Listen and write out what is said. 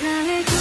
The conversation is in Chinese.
나의